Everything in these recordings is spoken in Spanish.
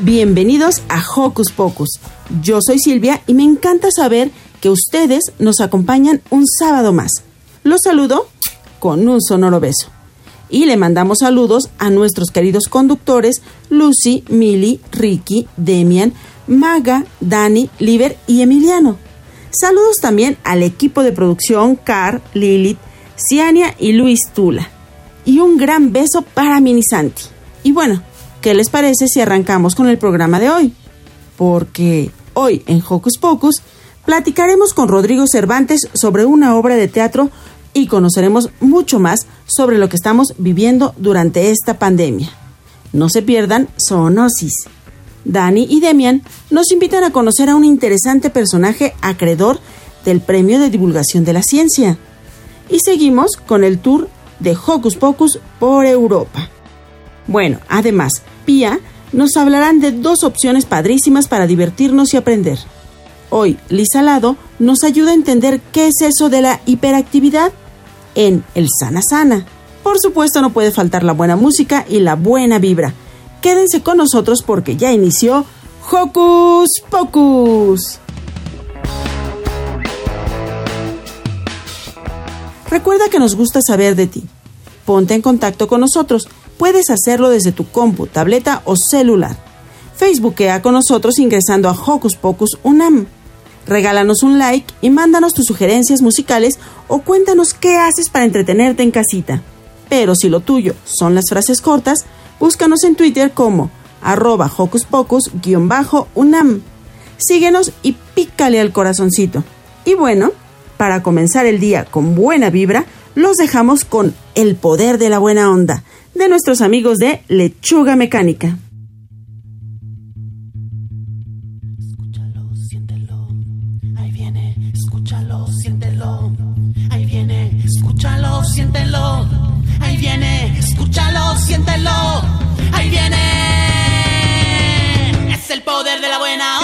Bienvenidos a Hocus Pocus. Yo soy Silvia y me encanta saber que ustedes nos acompañan un sábado más. Los saludo con un sonoro beso. Y le mandamos saludos a nuestros queridos conductores Lucy, Milly, Ricky, Demian, Maga, Dani, Liber y Emiliano. Saludos también al equipo de producción Car, Lilith, Ciania y Luis Tula. Y un gran beso para Minisanti. Y bueno, ¿qué les parece si arrancamos con el programa de hoy? Porque hoy en Hocus Pocus platicaremos con Rodrigo Cervantes sobre una obra de teatro y conoceremos mucho más sobre lo que estamos viviendo durante esta pandemia. No se pierdan Zoonosis. Dani y Demian nos invitan a conocer a un interesante personaje acreedor del Premio de Divulgación de la Ciencia. Y seguimos con el tour de Hocus Pocus por Europa. Bueno, además, Pia nos hablarán de dos opciones padrísimas para divertirnos y aprender. Hoy, Lisa Lado nos ayuda a entender qué es eso de la hiperactividad en el Sana Sana. Por supuesto no puede faltar la buena música y la buena vibra. Quédense con nosotros porque ya inició Hocus Pocus. Recuerda que nos gusta saber de ti. Ponte en contacto con nosotros. Puedes hacerlo desde tu compu, tableta o celular. Facebookea con nosotros ingresando a Hocus Pocus Unam. Regálanos un like y mándanos tus sugerencias musicales o cuéntanos qué haces para entretenerte en casita. Pero si lo tuyo son las frases cortas, búscanos en Twitter como arroba hocus pocus-unam. Síguenos y pícale al corazoncito. Y bueno, para comenzar el día con buena vibra, los dejamos con El poder de la buena onda de nuestros amigos de Lechuga Mecánica. escúchalo, siéntelo. Ahí viene, escúchalo, siéntelo. Ahí viene. Es el poder de la buena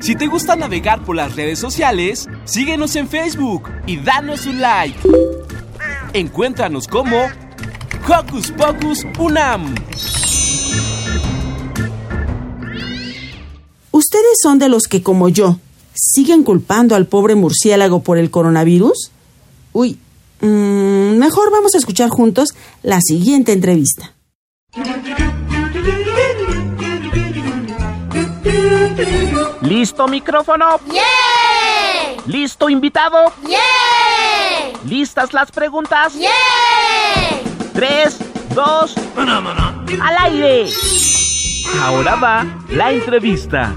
Si te gusta navegar por las redes sociales, síguenos en Facebook y danos un like. Encuéntranos como Hocus Pocus Unam. ¿Ustedes son de los que, como yo, siguen culpando al pobre murciélago por el coronavirus? Uy, mmm, mejor vamos a escuchar juntos la siguiente entrevista. ¿Listo micrófono? ¡Yeah! ¿Listo invitado? ¡Yeah! ¿Listas las preguntas? ¡Yeah! Tres, dos, al aire. Ahora va la entrevista.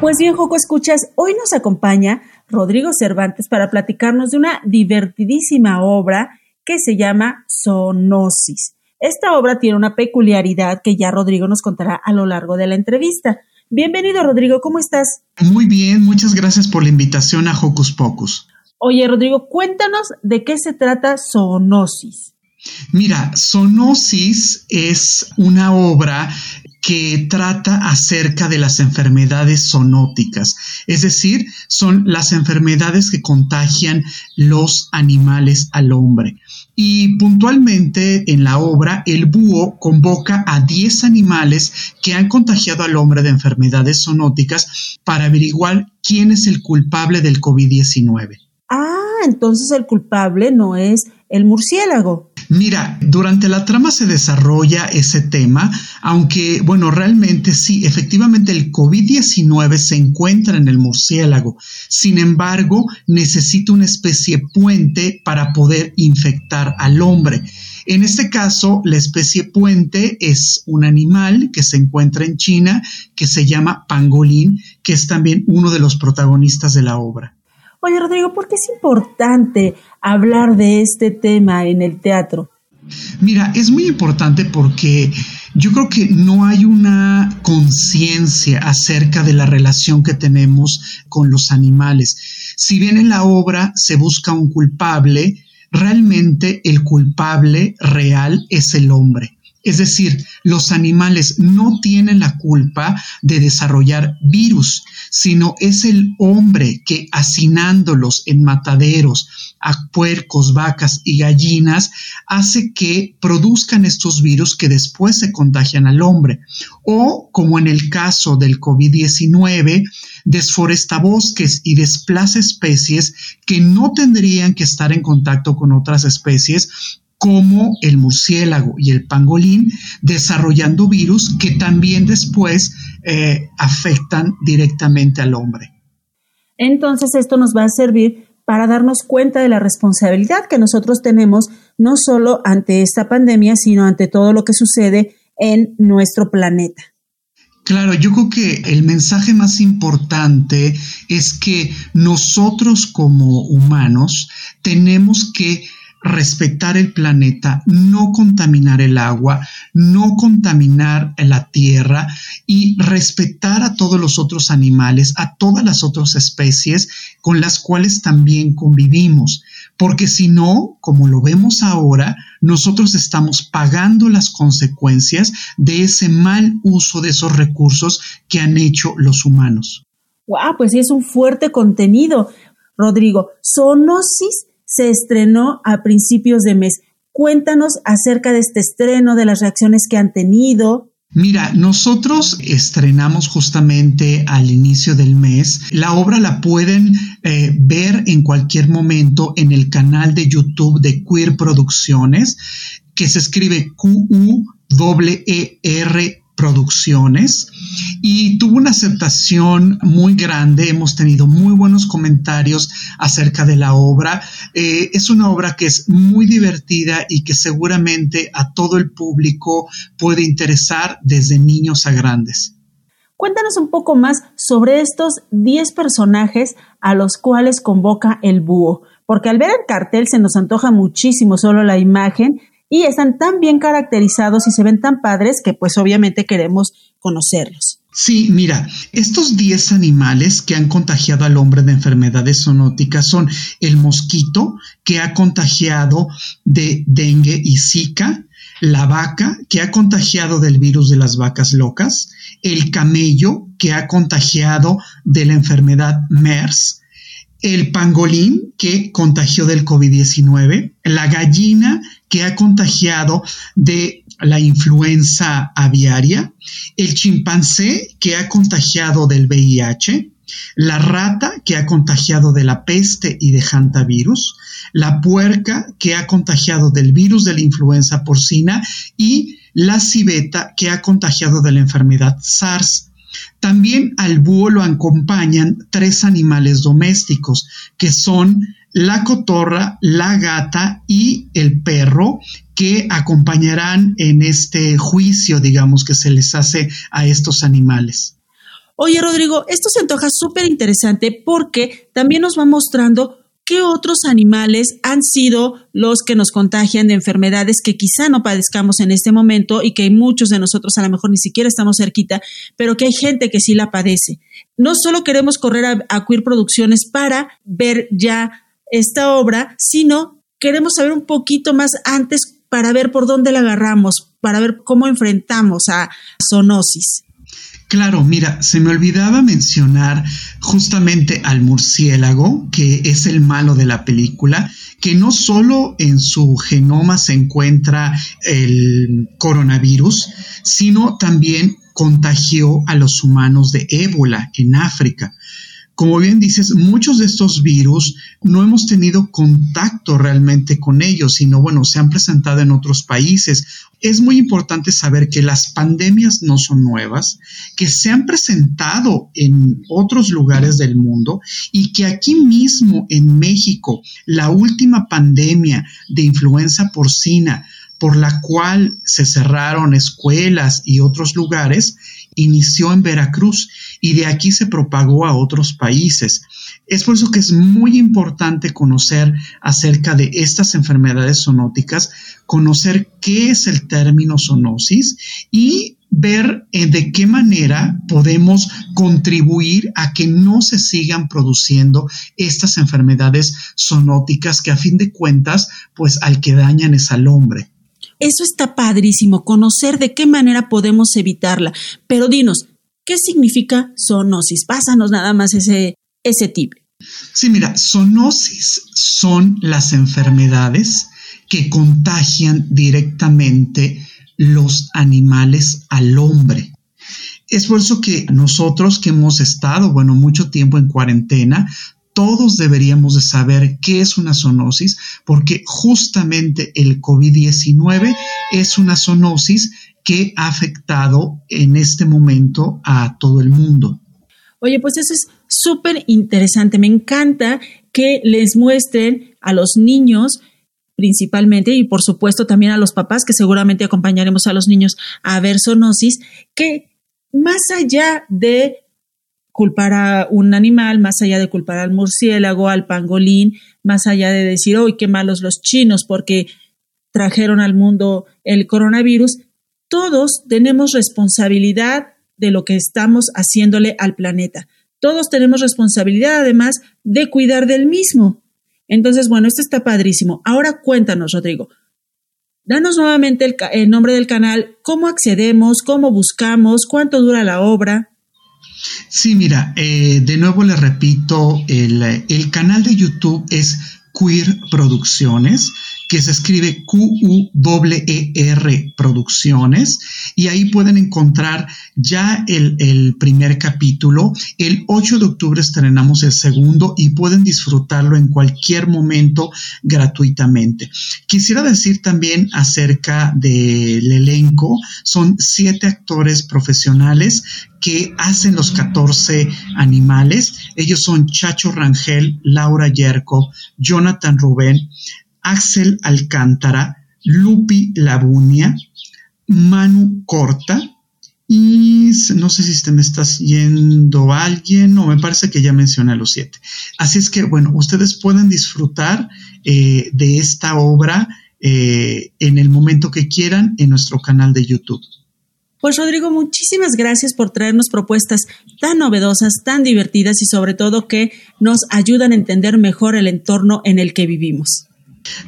Pues bien, Joco Escuchas, hoy nos acompaña Rodrigo Cervantes para platicarnos de una divertidísima obra que se llama Zoonosis. Esta obra tiene una peculiaridad que ya Rodrigo nos contará a lo largo de la entrevista. Bienvenido, Rodrigo, ¿cómo estás? Muy bien, muchas gracias por la invitación a Hocus Pocus. Oye, Rodrigo, cuéntanos de qué se trata Zoonosis. Mira, Zoonosis es una obra que trata acerca de las enfermedades zoonóticas, es decir, son las enfermedades que contagian los animales al hombre. Y puntualmente en la obra, el búho convoca a 10 animales que han contagiado al hombre de enfermedades zoonóticas para averiguar quién es el culpable del COVID-19. Ah, entonces el culpable no es el murciélago. Mira, durante la trama se desarrolla ese tema, aunque, bueno, realmente sí, efectivamente el COVID-19 se encuentra en el murciélago. Sin embargo, necesita una especie puente para poder infectar al hombre. En este caso, la especie puente es un animal que se encuentra en China que se llama pangolín, que es también uno de los protagonistas de la obra. Oye, Rodrigo, ¿por qué es importante hablar de este tema en el teatro? Mira, es muy importante porque yo creo que no hay una conciencia acerca de la relación que tenemos con los animales. Si bien en la obra se busca un culpable, realmente el culpable real es el hombre. Es decir, los animales no tienen la culpa de desarrollar virus, sino es el hombre que hacinándolos en mataderos a puercos, vacas y gallinas hace que produzcan estos virus que después se contagian al hombre. O, como en el caso del COVID-19, desforesta bosques y desplaza especies que no tendrían que estar en contacto con otras especies como el murciélago y el pangolín, desarrollando virus que también después eh, afectan directamente al hombre. Entonces esto nos va a servir para darnos cuenta de la responsabilidad que nosotros tenemos no solo ante esta pandemia, sino ante todo lo que sucede en nuestro planeta. Claro, yo creo que el mensaje más importante es que nosotros como humanos tenemos que respetar el planeta, no contaminar el agua, no contaminar la tierra y respetar a todos los otros animales, a todas las otras especies con las cuales también convivimos. Porque si no, como lo vemos ahora, nosotros estamos pagando las consecuencias de ese mal uso de esos recursos que han hecho los humanos. ¡Wow! Pues sí, es un fuerte contenido. Rodrigo, zoonosis se estrenó a principios de mes. Cuéntanos acerca de este estreno, de las reacciones que han tenido. Mira, nosotros estrenamos justamente al inicio del mes. La obra la pueden eh, ver en cualquier momento en el canal de YouTube de Queer Producciones, que se escribe Q-U-E-R Producciones y tuvo una aceptación muy grande. Hemos tenido muy buenos comentarios acerca de la obra. Eh, es una obra que es muy divertida y que seguramente a todo el público puede interesar desde niños a grandes. Cuéntanos un poco más sobre estos 10 personajes a los cuales convoca el búho, porque al ver el cartel se nos antoja muchísimo solo la imagen y están tan bien caracterizados y se ven tan padres que pues obviamente queremos conocerlos. Sí, mira, estos 10 animales que han contagiado al hombre de enfermedades zoonóticas son el mosquito, que ha contagiado de dengue y zika, la vaca, que ha contagiado del virus de las vacas locas, el camello, que ha contagiado de la enfermedad MERS, el pangolín que contagió del COVID-19, la gallina que ha contagiado de la influenza aviaria, el chimpancé que ha contagiado del VIH, la rata que ha contagiado de la peste y de hantavirus, la puerca que ha contagiado del virus de la influenza porcina y la civeta que ha contagiado de la enfermedad SARS. También al búho lo acompañan tres animales domésticos, que son la cotorra, la gata y el perro, que acompañarán en este juicio, digamos, que se les hace a estos animales. Oye, Rodrigo, esto se antoja súper interesante porque también nos va mostrando ¿Qué otros animales han sido los que nos contagian de enfermedades que quizá no padezcamos en este momento y que muchos de nosotros a lo mejor ni siquiera estamos cerquita, pero que hay gente que sí la padece? No solo queremos correr a, a Queer Producciones para ver ya esta obra, sino queremos saber un poquito más antes para ver por dónde la agarramos, para ver cómo enfrentamos a zoonosis. Claro, mira, se me olvidaba mencionar justamente al murciélago, que es el malo de la película, que no solo en su genoma se encuentra el coronavirus, sino también contagió a los humanos de ébola en África. Como bien dices, muchos de estos virus no hemos tenido contacto realmente con ellos, sino bueno, se han presentado en otros países. Es muy importante saber que las pandemias no son nuevas, que se han presentado en otros lugares del mundo y que aquí mismo en México, la última pandemia de influenza porcina por la cual se cerraron escuelas y otros lugares, inició en Veracruz y de aquí se propagó a otros países. Es por eso que es muy importante conocer acerca de estas enfermedades zoonóticas, conocer qué es el término zoonosis y ver eh, de qué manera podemos contribuir a que no se sigan produciendo estas enfermedades zoonóticas que a fin de cuentas, pues al que dañan es al hombre. Eso está padrísimo, conocer de qué manera podemos evitarla. Pero dinos, ¿qué significa zoonosis? Pásanos nada más ese, ese tip. Sí, mira, zoonosis son las enfermedades que contagian directamente los animales al hombre. Es por eso que nosotros que hemos estado, bueno, mucho tiempo en cuarentena, todos deberíamos de saber qué es una zoonosis, porque justamente el COVID-19 es una zoonosis que ha afectado en este momento a todo el mundo. Oye, pues eso es súper interesante. Me encanta que les muestren a los niños principalmente y por supuesto también a los papás que seguramente acompañaremos a los niños a ver zoonosis, que más allá de culpar a un animal, más allá de culpar al murciélago, al pangolín, más allá de decir, hoy qué malos los chinos porque trajeron al mundo el coronavirus, todos tenemos responsabilidad de lo que estamos haciéndole al planeta. Todos tenemos responsabilidad además de cuidar del mismo. Entonces, bueno, esto está padrísimo. Ahora cuéntanos, Rodrigo. Danos nuevamente el, el nombre del canal, cómo accedemos, cómo buscamos, cuánto dura la obra. Sí, mira, eh, de nuevo le repito, el, el canal de YouTube es Queer Producciones que se escribe Q-U-E-R Producciones, y ahí pueden encontrar ya el, el, primer capítulo. El 8 de octubre estrenamos el segundo y pueden disfrutarlo en cualquier momento gratuitamente. Quisiera decir también acerca del elenco, son siete actores profesionales que hacen los 14 animales. Ellos son Chacho Rangel, Laura Yerko, Jonathan Rubén, Axel Alcántara, Lupi Labunia, Manu Corta, y no sé si te me estás yendo alguien, no, me parece que ya mencioné a los siete. Así es que, bueno, ustedes pueden disfrutar eh, de esta obra eh, en el momento que quieran en nuestro canal de YouTube. Pues Rodrigo, muchísimas gracias por traernos propuestas tan novedosas, tan divertidas y sobre todo que nos ayudan a entender mejor el entorno en el que vivimos.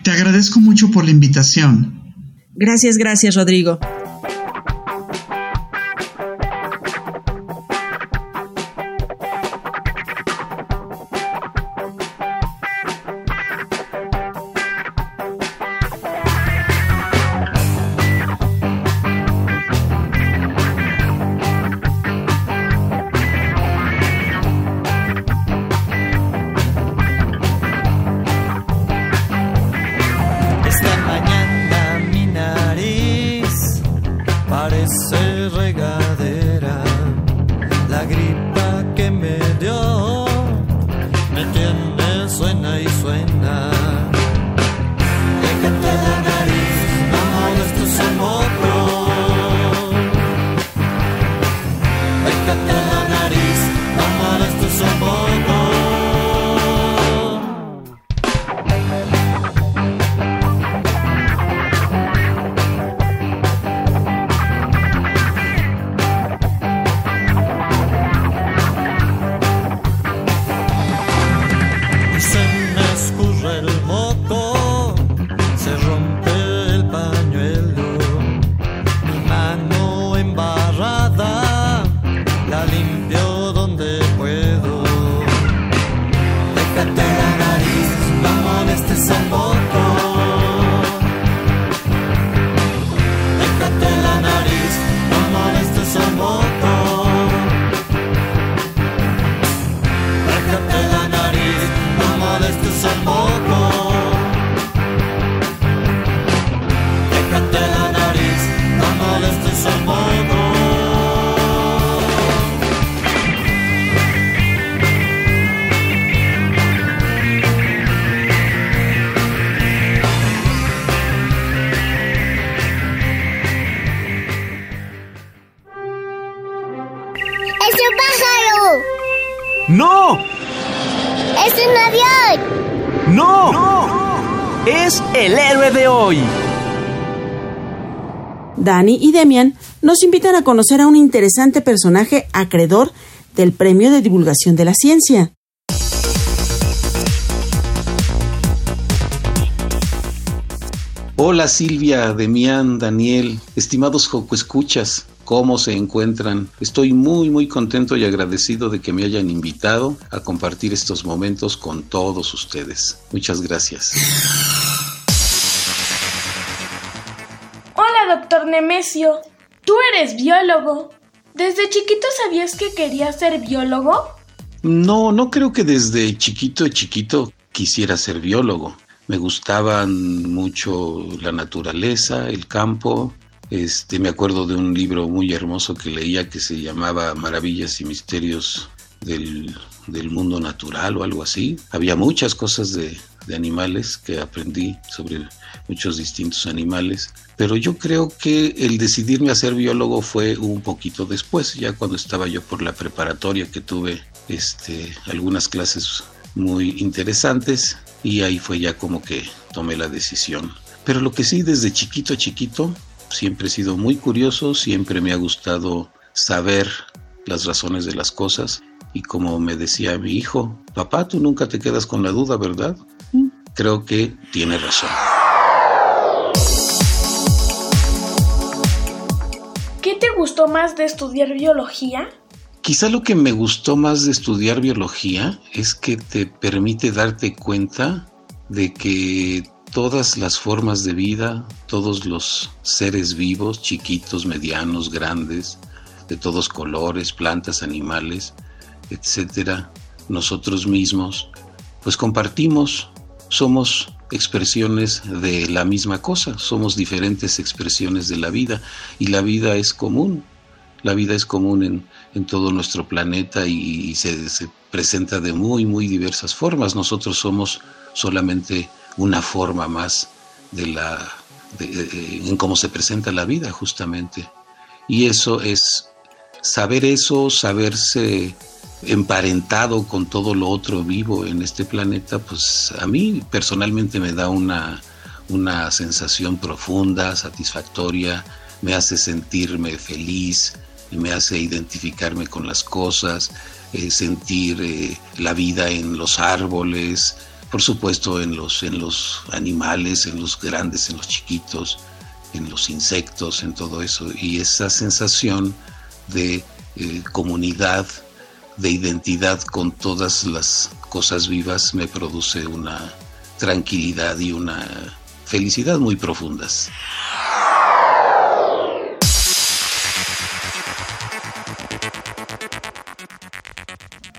Te agradezco mucho por la invitación. Gracias, gracias Rodrigo. Dani y Demian nos invitan a conocer a un interesante personaje acreedor del Premio de Divulgación de la Ciencia. Hola Silvia, Demian, Daniel, estimados Joco Escuchas cómo se encuentran. Estoy muy muy contento y agradecido de que me hayan invitado a compartir estos momentos con todos ustedes. Muchas gracias. Nemesio. Tú eres biólogo. ¿Desde chiquito sabías que querías ser biólogo? No, no creo que desde chiquito chiquito quisiera ser biólogo. Me gustaban mucho la naturaleza, el campo, este, me acuerdo de un libro muy hermoso que leía que se llamaba Maravillas y Misterios del, Mundo Natural o algo así. Había muchas cosas de, de animales que aprendí sobre muchos distintos animales, pero yo creo que el decidirme a ser biólogo fue un poquito después, ya cuando estaba yo por la preparatoria que tuve este, algunas clases muy interesantes y ahí fue ya como que tomé la decisión. Pero lo que sí, desde chiquito a chiquito, Siempre he sido muy curioso, siempre me ha gustado saber las razones de las cosas y como me decía mi hijo, papá, tú nunca te quedas con la duda, ¿verdad? Creo que tiene razón. Te gustó más de estudiar biología? Quizá lo que me gustó más de estudiar biología es que te permite darte cuenta de que todas las formas de vida, todos los seres vivos, chiquitos, medianos, grandes, de todos colores, plantas, animales, etcétera, nosotros mismos, pues compartimos, somos expresiones de la misma cosa, somos diferentes expresiones de la vida y la vida es común, la vida es común en, en todo nuestro planeta y, se, se presenta de muy, muy diversas formas. Nosotros somos solamente una forma más de la en cómo se presenta la vida justamente. Y eso es saber eso, saberse emparentado con todo lo otro vivo en este planeta, pues a mí personalmente me da una, una sensación profunda, satisfactoria, me hace sentirme feliz, me hace identificarme con las cosas, eh, sentir eh, la vida en los árboles, por supuesto en los, en los animales, en los grandes, en los chiquitos, en los insectos, en todo eso. Y esa sensación de eh, comunidad, de identidad con todas las cosas vivas me produce una tranquilidad y una felicidad muy profundas.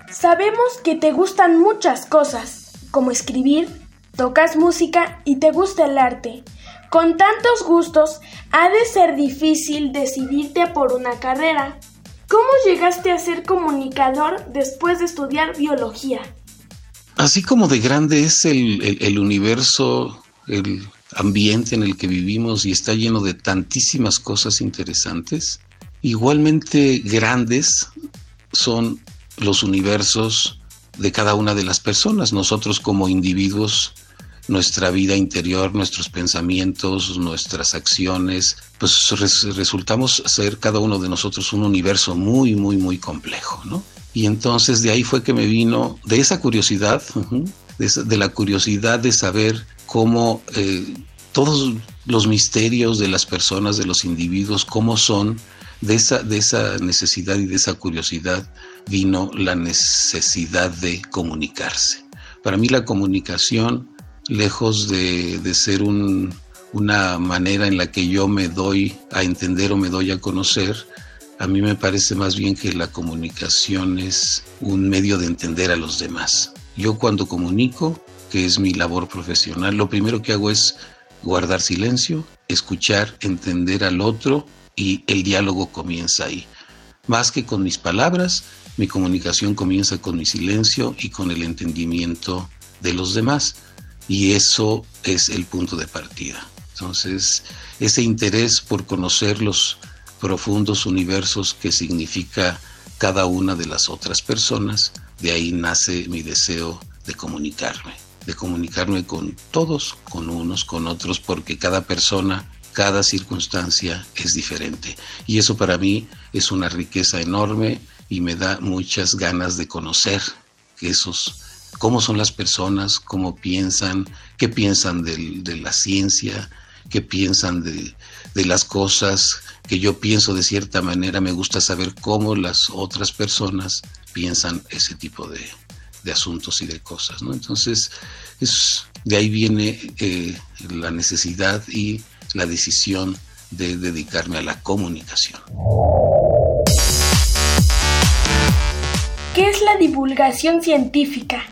Sabemos que te gustan muchas cosas, como escribir, tocas música y te gusta el arte. Con tantos gustos, ha de ser difícil decidirte por una carrera. ¿Cómo llegaste a ser comunicador después de estudiar biología? Así como de grande es el, universo, el ambiente en el que vivimos y está lleno de tantísimas cosas interesantes, igualmente grandes son los universos de cada una de las personas. Nosotros como individuos, nuestra vida interior, nuestros pensamientos, nuestras acciones, pues resultamos ser cada uno de nosotros un universo muy, muy, muy complejo, ¿no? Y entonces de ahí fue que me vino, de esa curiosidad, de, la curiosidad de saber cómo eh, todos los misterios de las personas, de los individuos, cómo son, de esa, de esa necesidad y de esa curiosidad vino la necesidad de comunicarse. Para mí la comunicación, lejos de, ser una manera en la que yo me doy a entender o me doy a conocer, a mí me parece más bien que la comunicación es un medio de entender a los demás. Yo cuando comunico, que es mi labor profesional, lo primero que hago es guardar silencio, escuchar, entender al otro y el diálogo comienza ahí. Más que con mis palabras, mi comunicación comienza con mi silencio y con el entendimiento de los demás. Y eso es el punto de partida. Entonces, ese interés por conocer los profundos universos que significa cada una de las otras personas, de ahí nace mi deseo de comunicarme, de comunicarme con todos, con unos, con otros, porque cada persona cada circunstancia es diferente. Y eso para mí es una riqueza enorme y me da muchas ganas de conocer esos, cómo son las personas, cómo piensan, qué piensan de, la ciencia, qué piensan de, las cosas que yo pienso de cierta manera. Me gusta saber cómo las otras personas piensan ese tipo de, asuntos y de cosas. Entonces, es, de ahí viene eh, la necesidad y la decisión de dedicarme a la comunicación. ¿Qué es la divulgación científica?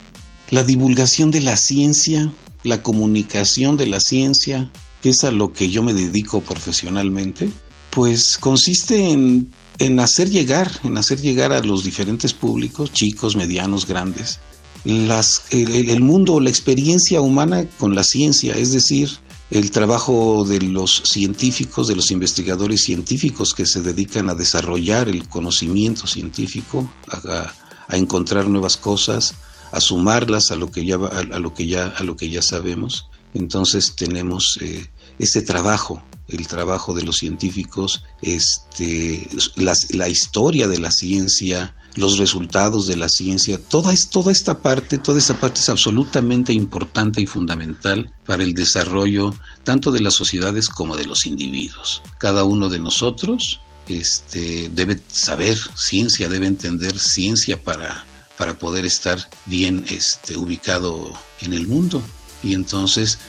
La divulgación de la ciencia, la comunicación de la ciencia, que es a lo que yo me dedico profesionalmente, pues consiste en, hacer llegar, en hacer llegar a los diferentes públicos, chicos, medianos, grandes, el mundo, la experiencia humana con la ciencia, es decir, el trabajo de los científicos, de los investigadores científicos que se dedican a desarrollar el conocimiento científico, a, encontrar nuevas cosas, a sumarlas a lo que ya a, lo que ya a lo que ya sabemos. Entonces tenemos eh, ese trabajo, el trabajo de los científicos, este, la historia de la ciencia, los resultados de la ciencia, toda, toda esta parte, toda esta parte es absolutamente importante y fundamental para el desarrollo tanto de las sociedades como de los individuos. Cada uno de nosotros este, debe saber ciencia, debe entender ciencia para, para poder estar bien este, ubicado en el mundo. Y entonces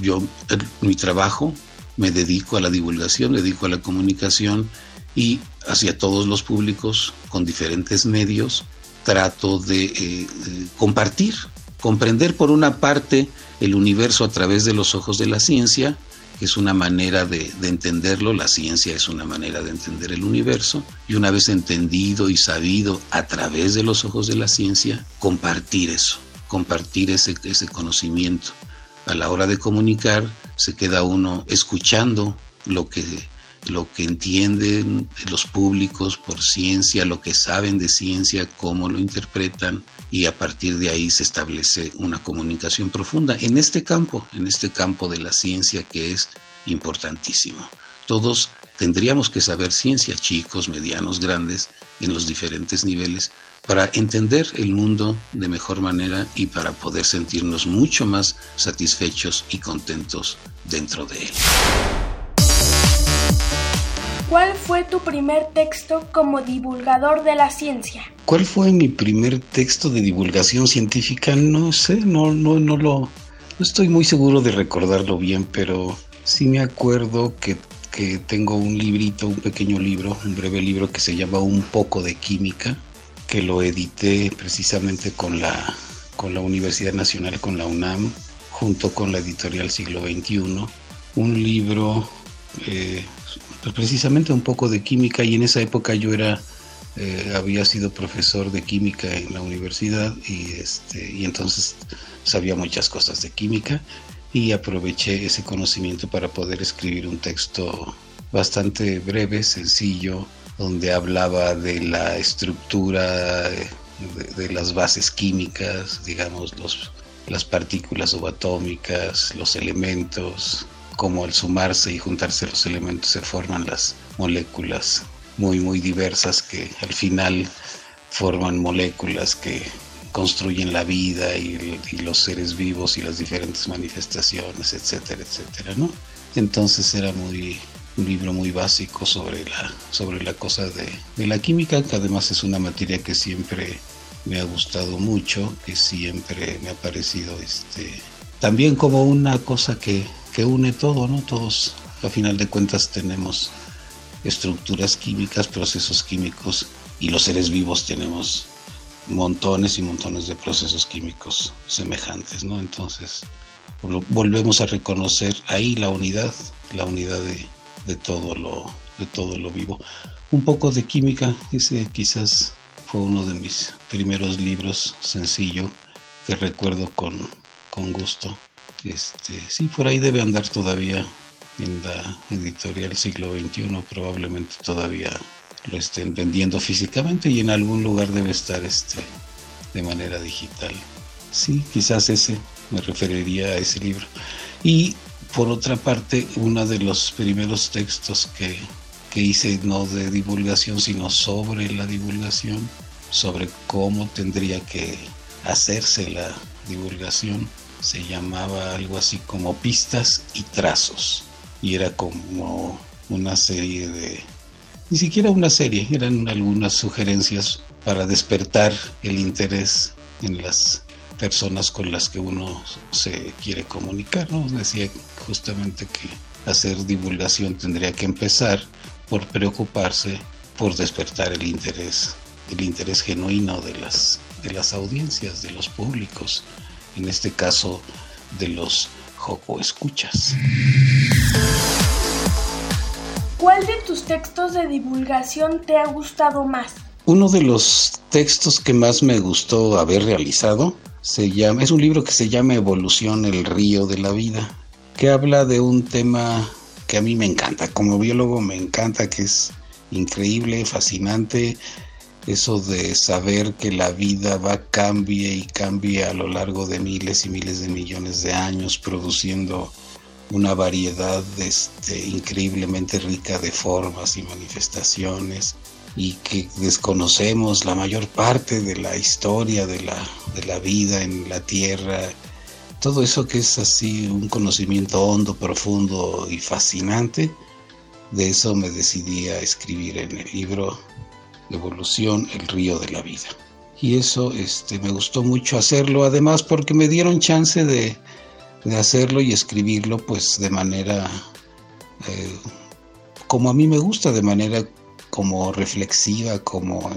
yo, mi trabajo, me dedico a la divulgación, me dedico a la comunicación y hacia todos los públicos con diferentes medios trato de eh, compartir, comprender por una parte el universo a través de los ojos de la ciencia, es una manera de, de, entenderlo, la ciencia es una manera de entender el universo, y una vez entendido y sabido a través de los ojos de la ciencia, compartir eso, compartir ese, ese conocimiento. A la hora de comunicar se queda uno escuchando lo que lo que entienden los públicos por ciencia, lo que saben de ciencia, cómo lo interpretan y a partir de ahí se establece una comunicación profunda en este campo, en este campo de la ciencia que es importantísimo. Todos tendríamos que saber ciencia, chicos, medianos, grandes, en los diferentes niveles, para entender el mundo de mejor manera y para poder sentirnos mucho más satisfechos y contentos dentro de él. ¿Cuál fue tu primer texto como divulgador de la ciencia? ¿Cuál fue mi primer texto de divulgación científica? No sé, no, no, no lo, no estoy muy seguro de recordarlo bien, pero sí me acuerdo que, que tengo un librito, un pequeño libro, un breve libro que se llama Un poco de química, que lo edité precisamente con la, con la Universidad Nacional, con la UNAM, junto con la editorial Siglo XXI. Un libro eh, pues precisamente un poco de química y en esa época yo era eh, había sido profesor de química en la universidad y este y entonces sabía muchas cosas de química y aproveché ese conocimiento para poder escribir un texto bastante breve, sencillo, donde hablaba de la estructura de, de las bases químicas, digamos, los, las partículas subatómicas, los elementos, como al sumarse y juntarse los elementos se forman las moléculas muy muy diversas que al final forman moléculas que construyen la vida y, y, los seres vivos y las diferentes manifestaciones, etcétera, etcétera, ¿no? Entonces era muy un libro muy básico sobre la sobre la cosa de, de la química, que además es una materia que siempre me ha gustado mucho, que siempre me ha parecido este también como una cosa que que une todo, ¿no? Todos, a final de cuentas, tenemos estructuras químicas, procesos químicos, y los seres vivos tenemos montones y montones de procesos químicos semejantes, ¿no? Entonces, volvemos a reconocer ahí la unidad, la unidad de, de todo lo, de todo lo vivo. Un poco de química, ese quizás fue uno de mis primeros libros sencillo que recuerdo con, con gusto. Este, sí, por ahí debe andar todavía en la editorial siglo XXI, probablemente todavía lo estén vendiendo físicamente y en algún lugar debe estar este de manera digital. Sí, quizás ese, me referiría a ese libro. Y por otra parte, uno de los primeros textos que, que hice no de divulgación, sino sobre la divulgación, sobre cómo tendría que hacerse la divulgación, se llamaba algo así como pistas y trazos. Y era como una serie de... Ni siquiera una serie, eran algunas sugerencias para despertar el interés en las personas con las que uno se quiere comunicar. Decía justamente que hacer divulgación tendría que empezar por preocuparse por despertar el interés, el interés genuino de las, de las audiencias, de los públicos en este caso de los Joco Escuchas. ¿Cuál de tus textos de divulgación te ha gustado más? Uno de los textos que más me gustó haber realizado se llama, es un libro que se llama Evolución, el río de la vida, que habla de un tema que a mí me encanta, como biólogo me encanta, que es increíble, fascinante, eso de saber que la vida va cambie y cambie a lo largo de miles y miles de millones de años, produciendo una variedad este, increíblemente rica de formas y manifestaciones y que desconocemos la mayor parte de la historia de la, de la vida en la Tierra. Todo eso que es así un conocimiento hondo, profundo y fascinante, de eso me decidí a escribir en el libro Evolución, el río de la vida. Y eso este, me gustó mucho hacerlo, además porque me dieron chance de, de hacerlo y escribirlo pues de manera eh, como a mí me gusta, de manera como reflexiva, como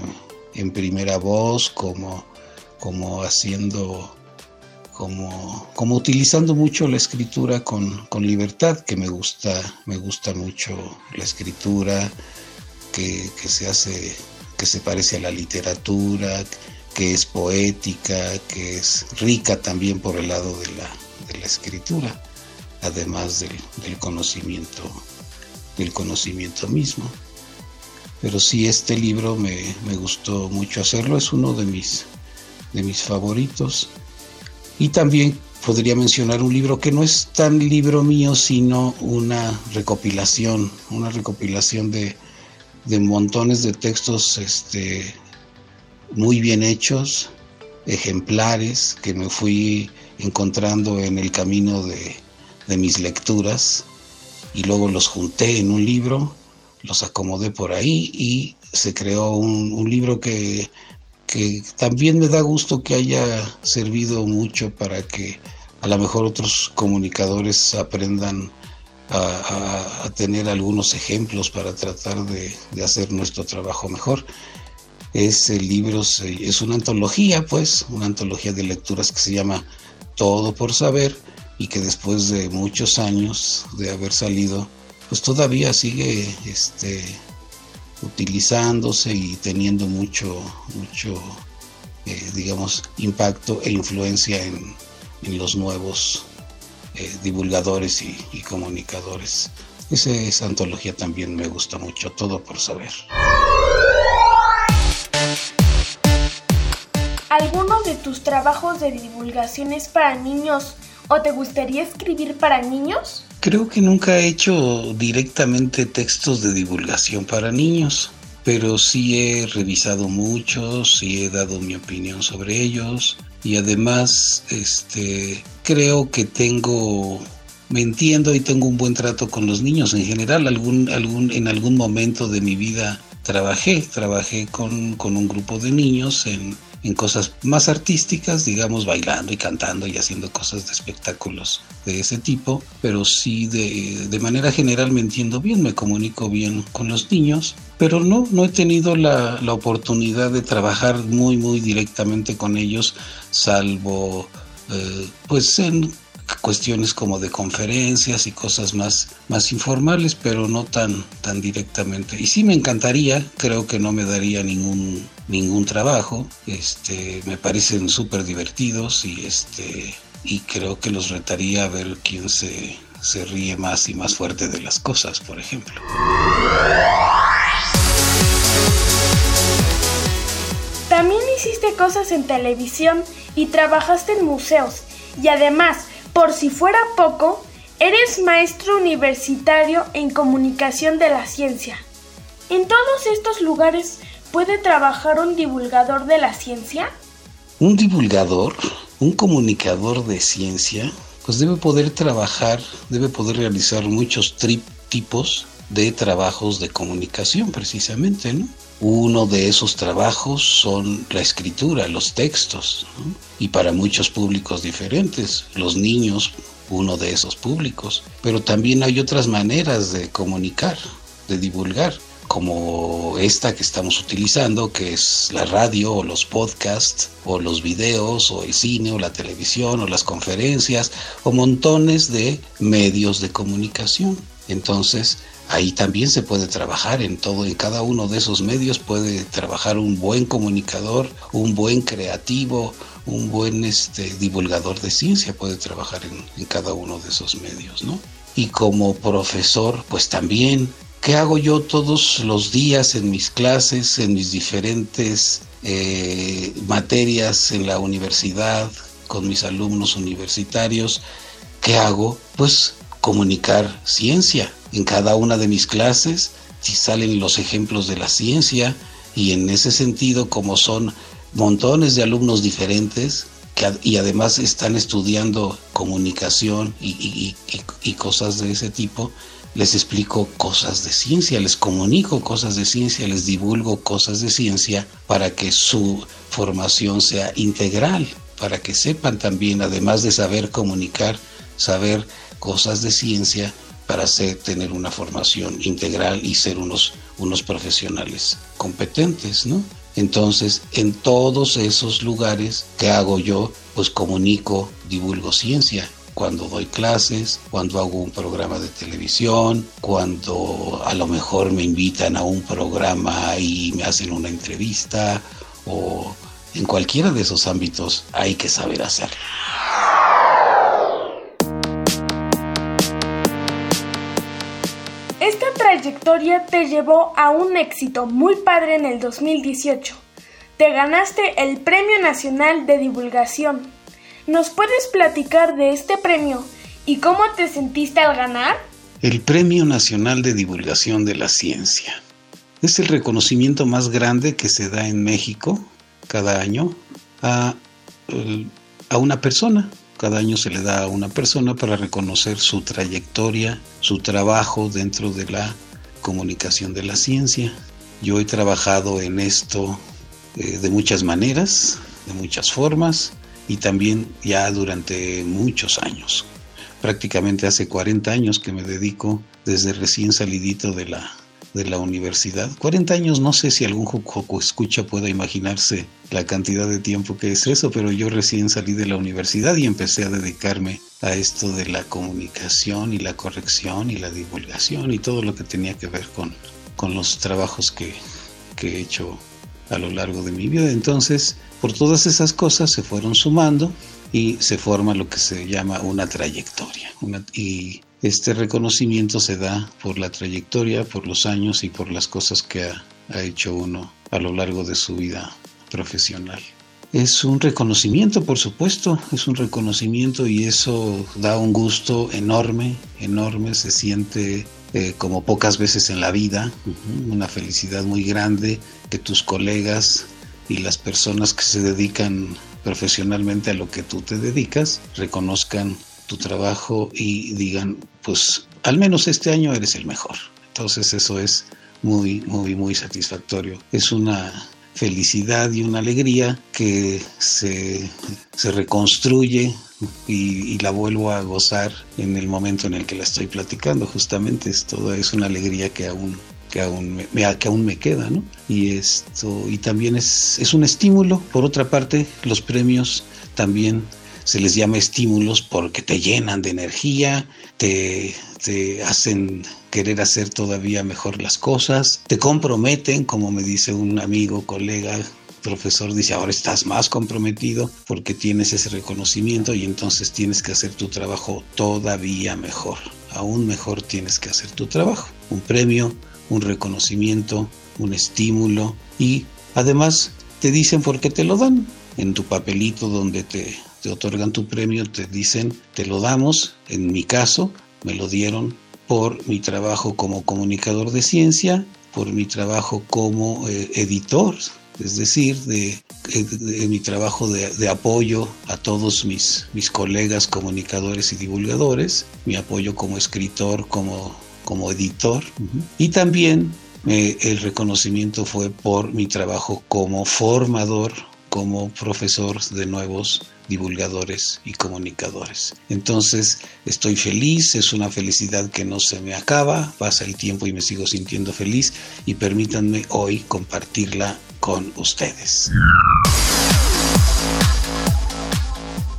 en primera voz, como, como haciendo, como, como utilizando mucho la escritura con, con libertad, que me gusta, me gusta mucho la escritura, que, que se hace que se parece a la literatura, que es poética, que es rica también por el lado de la, escritura, además del, del, conocimiento, del conocimiento mismo. Pero sí, este libro me, me, gustó mucho hacerlo, es uno de mis, de mis favoritos. Y también podría mencionar un libro que no es tan libro mío, sino una recopilación, una recopilación de, de montones de textos este, muy bien hechos, ejemplares que me fui encontrando en el camino de, de mis lecturas y luego los junté en un libro, los acomodé por ahí y se creó un, un libro que que también me da gusto que haya servido mucho para que a lo mejor otros comunicadores aprendan a, tener algunos ejemplos para tratar de, hacer nuestro trabajo mejor. Es el libro, es una antología, pues, una antología de lecturas que se llama Todo por Saber y que después de muchos años de haber salido, pues todavía sigue este, utilizándose y teniendo mucho, mucho, eh, digamos, impacto e influencia en, los nuevos eh, divulgadores y, comunicadores. esa antología también me gusta mucho, todo por saber. ¿Alguno de tus trabajos de divulgación es para niños o te gustaría escribir para niños? Creo que nunca he hecho directamente textos de divulgación para niños, pero sí he revisado muchos, sí he dado mi opinión sobre ellos y además este creo que tengo me entiendo y tengo un buen trato con los niños en general, algún algún en algún momento de mi vida trabajé, trabajé con, con un grupo de niños en en cosas más artísticas, digamos, bailando y cantando y haciendo cosas de espectáculos de ese tipo, pero sí de, de manera general me entiendo bien, me comunico bien con los niños, pero no, no he tenido la, la oportunidad de trabajar muy, muy directamente con ellos, salvo eh, pues en cuestiones como de conferencias y cosas más, más informales, pero no tan, tan directamente. Y sí me encantaría, creo que no me daría ningún, ningún trabajo, este, me parecen súper divertidos y, este, y creo que los retaría a ver quién se, se ríe más y más fuerte de las cosas, por ejemplo. Cosas en televisión y trabajaste en museos y además por si fuera poco, eres maestro universitario en comunicación de la ciencia. ¿En todos estos lugares puede trabajar un divulgador de la ciencia? Un divulgador, un comunicador de ciencia, pues debe poder trabajar, debe poder realizar muchos tipos de trabajos de comunicación precisamente, ¿no? Uno de esos trabajos son la escritura, los textos, y para muchos públicos diferentes, los niños, uno de esos públicos, pero también hay otras maneras de comunicar, de divulgar, como esta que estamos utilizando, que es la radio o los podcasts o los videos o el cine o la televisión o las conferencias o montones de medios de comunicación. Entonces, ahí también se puede trabajar en todo, en cada uno de esos medios puede trabajar un buen comunicador, un buen creativo, un buen este, divulgador de ciencia puede trabajar en, cada uno de esos medios, ¿no? Y como profesor, pues también, ¿qué hago yo todos los días en mis clases, en mis diferentes eh, materias en la universidad, con mis alumnos universitarios? ¿Qué hago? Pues comunicar ciencia, en cada una de mis clases si salen los ejemplos de la ciencia y en ese sentido como son montones de alumnos diferentes y además están estudiando comunicación y, y cosas de ese tipo, les explico cosas de ciencia, les comunico cosas de ciencia, les divulgo cosas de ciencia para que su formación sea integral, para que sepan también, además de saber comunicar, saber cosas de ciencia, para tener una formación integral y ser unos, unos profesionales competentes, ¿no? Entonces, en todos esos lugares, ¿qué hago yo? Pues comunico, divulgo ciencia. Cuando doy clases, cuando hago un programa de televisión, cuando a lo mejor me invitan a un programa y me hacen una entrevista, o en cualquiera de esos ámbitos hay que saber hacerlo. Te llevó a un éxito muy padre en el 2018. Te ganaste el Premio Nacional de Divulgación. ¿Nos puedes platicar de este premio y cómo te sentiste al ganar? El Premio Nacional de Divulgación de la Ciencia. Es el reconocimiento más grande que se da en México cada año a, a una persona. Cada año se le da a una persona para reconocer su trayectoria, su trabajo dentro de la comunicación de la ciencia. Yo he trabajado en esto eh, de muchas maneras, de muchas formas y también ya durante muchos años. Prácticamente hace 40 años que me dedico desde recién salidito de la de la universidad. 40 años, no sé si algún joco escucha pueda imaginarse la cantidad de tiempo que es eso, pero yo recién salí de la universidad y empecé a dedicarme a esto de la comunicación y la corrección y la divulgación y todo lo que tenía que ver con, con los trabajos que, que he hecho a lo largo de mi vida. Entonces, por todas esas cosas se fueron sumando y se forma lo que se llama una trayectoria. Y este reconocimiento se da por la trayectoria, por los años y por las cosas que ha, ha hecho uno a lo largo de su vida profesional. Es un reconocimiento, por supuesto, es un reconocimiento y eso da un gusto enorme, enorme, se siente eh, como pocas veces en la vida, una felicidad muy grande que tus colegas y las personas que se dedican profesionalmente a lo que tú te dedicas reconozcan tu trabajo y digan, pues al menos este año eres el mejor. Entonces eso es muy, muy, muy satisfactorio. Es una felicidad y una alegría que se, se reconstruye y, la vuelvo a gozar en el momento en el que la estoy platicando. Justamente es todo, es una alegría que aún que aún me, que aún me queda, ¿no? Y esto y también es, es un estímulo. Por otra parte, los premios también se les llama estímulos porque te llenan de energía, te, hacen querer hacer todavía mejor las cosas, te comprometen, como me dice un amigo, colega, profesor dice, ahora estás más comprometido porque tienes ese reconocimiento y entonces tienes que hacer tu trabajo todavía mejor. Aún mejor tienes que hacer tu trabajo. Un premio, un reconocimiento, un estímulo y además te dicen por qué te lo dan. En tu papelito donde te te otorgan tu premio, te dicen, te lo damos, en mi caso, me lo dieron por mi trabajo como comunicador de ciencia, por mi trabajo como eh, editor, es decir, de, de, mi trabajo de, apoyo a todos mis, mis colegas comunicadores y divulgadores, mi apoyo como escritor, como, como editor, y también eh, el reconocimiento fue por mi trabajo como formador, como profesor de nuevos divulgadores y comunicadores. Entonces estoy feliz, es una felicidad que no se me acaba, pasa el tiempo y me sigo sintiendo feliz y permítanme hoy compartirla con ustedes.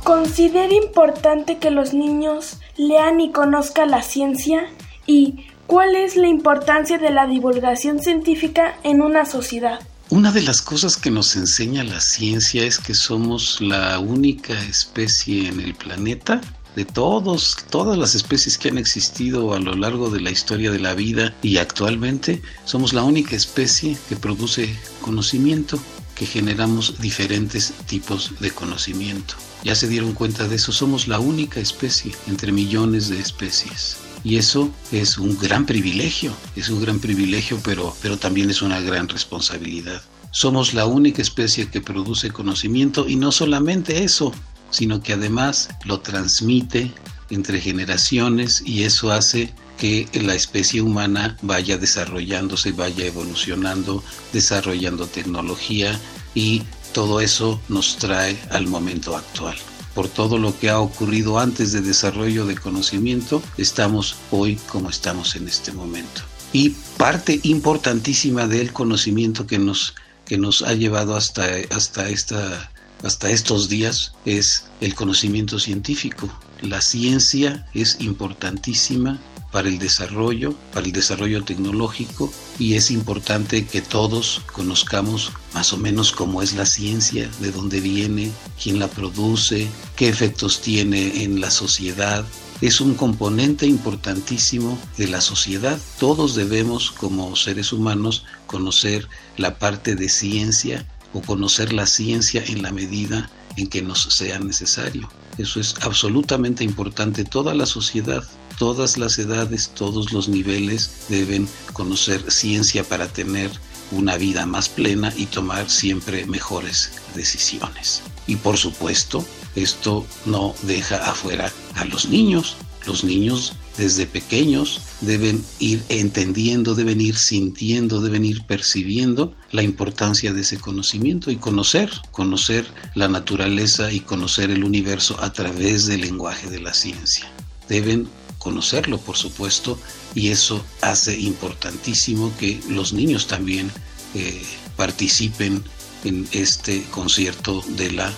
¿Considera importante que los niños lean y conozcan la ciencia? ¿Y cuál es la importancia de la divulgación científica en una sociedad? Una de las cosas que nos enseña la ciencia es que somos la única especie en el planeta de todos, todas las especies que han existido a lo largo de la historia de la vida y actualmente somos la única especie que produce conocimiento, que generamos diferentes tipos de conocimiento. Ya se dieron cuenta de eso, somos la única especie entre millones de especies. Y eso es un gran privilegio, es un gran privilegio, pero, pero también es una gran responsabilidad. Somos la única especie que produce conocimiento y no solamente eso, sino que además lo transmite entre generaciones y eso hace que la especie humana vaya desarrollándose, vaya evolucionando, desarrollando tecnología y todo eso nos trae al momento actual por todo lo que ha ocurrido antes de desarrollo de conocimiento, estamos hoy como estamos en este momento. Y parte importantísima del conocimiento que nos, que nos ha llevado hasta, hasta, esta, hasta estos días es el conocimiento científico. La ciencia es importantísima para el desarrollo, para el desarrollo tecnológico y es importante que todos conozcamos más o menos cómo es la ciencia, de dónde viene, quién la produce, qué efectos tiene en la sociedad. Es un componente importantísimo de la sociedad. Todos debemos, como seres humanos, conocer la parte de ciencia o conocer la ciencia en la medida en que nos sea necesario. Eso es absolutamente importante. Toda la sociedad, todas las edades, todos los niveles deben conocer ciencia para tener una vida más plena y tomar siempre mejores decisiones. Y por supuesto, esto no deja afuera a los niños. Los niños desde pequeños deben ir entendiendo, deben ir sintiendo, deben ir percibiendo la importancia de ese conocimiento y conocer, conocer la naturaleza y conocer el universo a través del lenguaje de la ciencia. Deben conocerlo, por supuesto, y eso hace importantísimo que los niños también eh, participen en este concierto de la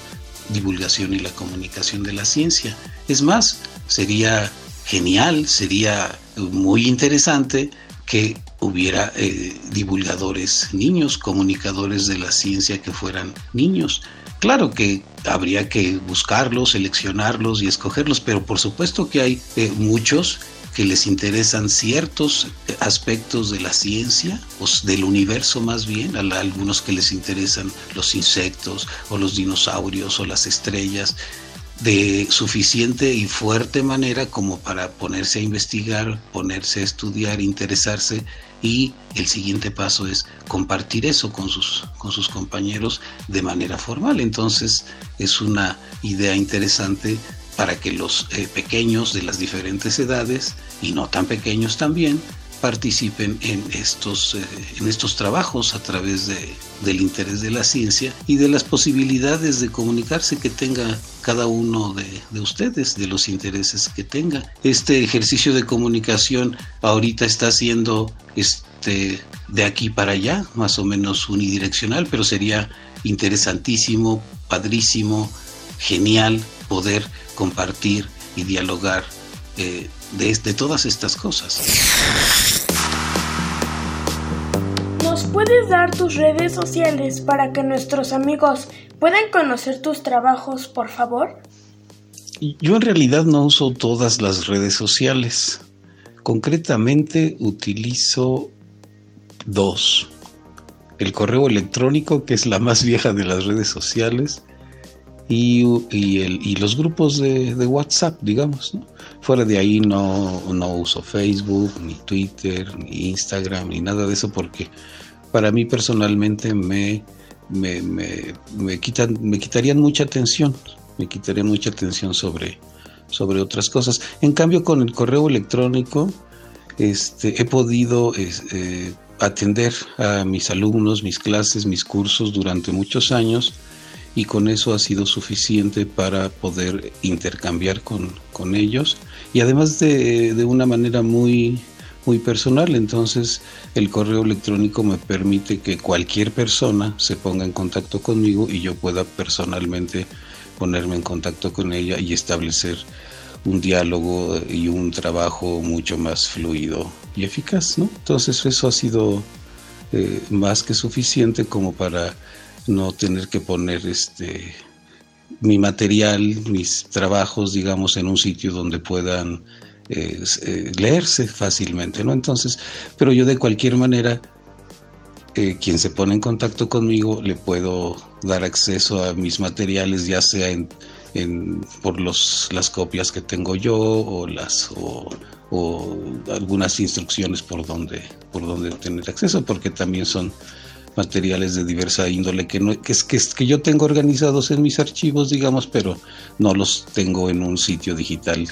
divulgación y la comunicación de la ciencia. Es más, sería genial, sería muy interesante que hubiera eh, divulgadores niños, comunicadores de la ciencia que fueran niños. Claro que habría que buscarlos, seleccionarlos y escogerlos, pero por supuesto que hay eh, muchos que les interesan ciertos aspectos de la ciencia, o del universo más bien, a algunos que les interesan los insectos o los dinosaurios o las estrellas, de suficiente y fuerte manera como para ponerse a investigar, ponerse a estudiar, interesarse y el siguiente paso es compartir eso con sus, con sus compañeros de manera formal. Entonces es una idea interesante para que los eh, pequeños de las diferentes edades y no tan pequeños también participen en estos, eh, en estos trabajos a través de, del interés de la ciencia y de las posibilidades de comunicarse que tenga cada uno de, de, ustedes, de los intereses que tenga. Este ejercicio de comunicación ahorita está siendo este, de aquí para allá, más o menos unidireccional, pero sería interesantísimo, padrísimo, genial poder compartir y dialogar eh, de, de todas estas cosas. ¿Nos puedes dar tus redes sociales para que nuestros amigos puedan conocer tus trabajos, por favor? Yo en realidad no uso todas las redes sociales. Concretamente utilizo dos. El correo electrónico, que es la más vieja de las redes sociales, y, los grupos de, de, WhatsApp, digamos. ¿no? Fuera de ahí no, no uso Facebook, ni Twitter, ni Instagram, ni nada de eso, porque para mí personalmente me, me, me, me, quitan, me quitarían mucha atención, me quitaría mucha atención sobre, sobre otras cosas. En cambio, con el correo electrónico este, he podido eh, atender a mis alumnos, mis clases, mis cursos durante muchos años y con eso ha sido suficiente para poder intercambiar con, con ellos y además de, de, una manera muy, muy personal. Entonces el correo electrónico me permite que cualquier persona se ponga en contacto conmigo y yo pueda personalmente ponerme en contacto con ella y establecer un diálogo y un trabajo mucho más fluido y eficaz. ¿no? Entonces eso ha sido eh, más que suficiente como para no tener que poner este mi material, mis trabajos, digamos, en un sitio donde puedan eh, leerse fácilmente, ¿no? Entonces, pero yo de cualquier manera, eh, quien se pone en contacto conmigo, le puedo dar acceso a mis materiales, ya sea en, por los, las copias que tengo yo o las o, algunas instrucciones por donde por donde tener acceso, porque también son materiales de diversa índole que, no, que, es, que, que yo tengo organizados en mis archivos, digamos, pero no los tengo en un sitio digital